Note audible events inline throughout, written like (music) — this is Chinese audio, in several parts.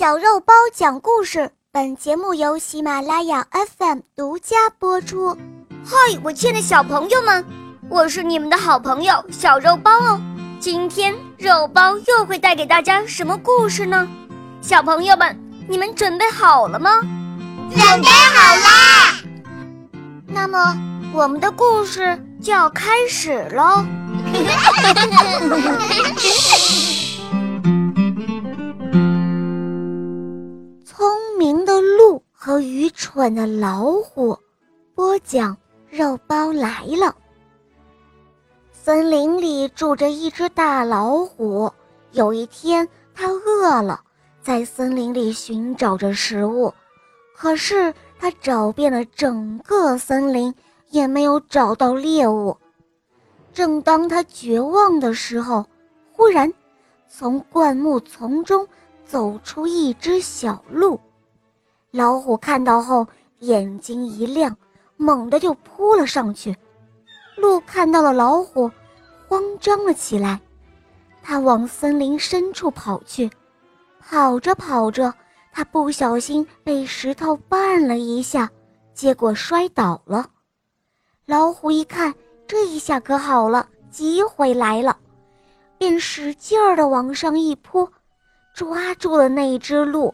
小肉包讲故事，本节目由喜马拉雅 FM 独家播出。嗨，我亲爱的小朋友们，我是你们的好朋友小肉包哦。今天肉包又会带给大家什么故事呢？小朋友们，你们准备好了吗？准备好啦！那么，我们的故事就要开始喽。(laughs) (laughs) (laughs) 愚蠢的老虎，播讲肉包来了。森林里住着一只大老虎。有一天，它饿了，在森林里寻找着食物，可是它找遍了整个森林，也没有找到猎物。正当他绝望的时候，忽然，从灌木丛中走出一只小鹿。老虎看到后，眼睛一亮，猛地就扑了上去。鹿看到了老虎，慌张了起来。它往森林深处跑去，跑着跑着，它不小心被石头绊了一下，结果摔倒了。老虎一看。这一下可好了，机会来了，便使劲儿地往上一扑，抓住了那只鹿。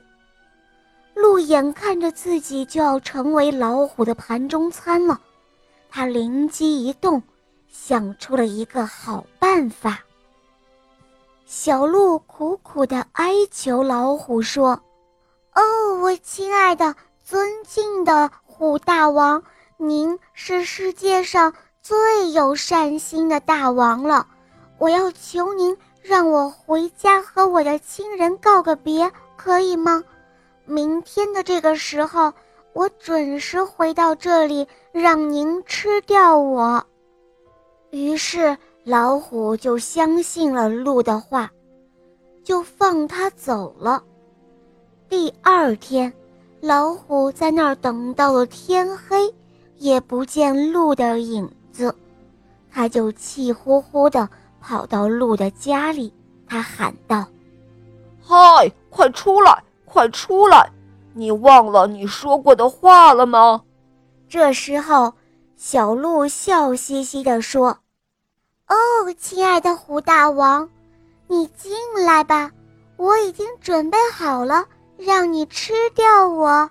鹿眼看着自己就要成为老虎的盘中餐了，他灵机一动，想出了一个好办法。小鹿苦苦地哀求老虎说：“哦，我亲爱的、尊敬的虎大王，您是世界上……”最有善心的大王了，我要求您让我回家和我的亲人告个别，可以吗？明天的这个时候，我准时回到这里，让您吃掉我。于是老虎就相信了鹿的话，就放他走了。第二天，老虎在那儿等到了天黑，也不见鹿的影。子，他就气呼呼地跑到鹿的家里，他喊道：“嗨，快出来，快出来！你忘了你说过的话了吗？”这时候，小鹿笑嘻嘻地说：“哦，亲爱的虎大王，你进来吧，我已经准备好了，让你吃掉我。”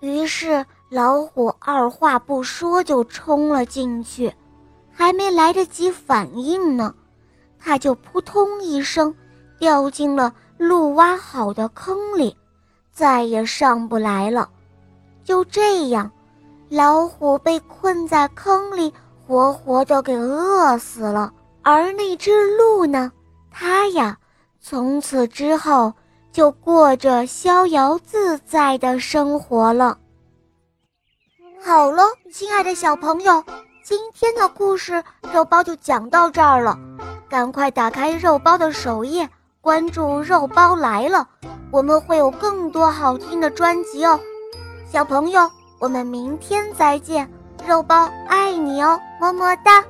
于是。老虎二话不说就冲了进去，还没来得及反应呢，它就扑通一声掉进了鹿挖好的坑里，再也上不来了。就这样，老虎被困在坑里，活活的给饿死了。而那只鹿呢，它呀，从此之后就过着逍遥自在的生活了。好了，亲爱的小朋友，今天的故事肉包就讲到这儿了。赶快打开肉包的首页，关注“肉包来了”，我们会有更多好听的专辑哦。小朋友，我们明天再见，肉包爱你哦，么么哒。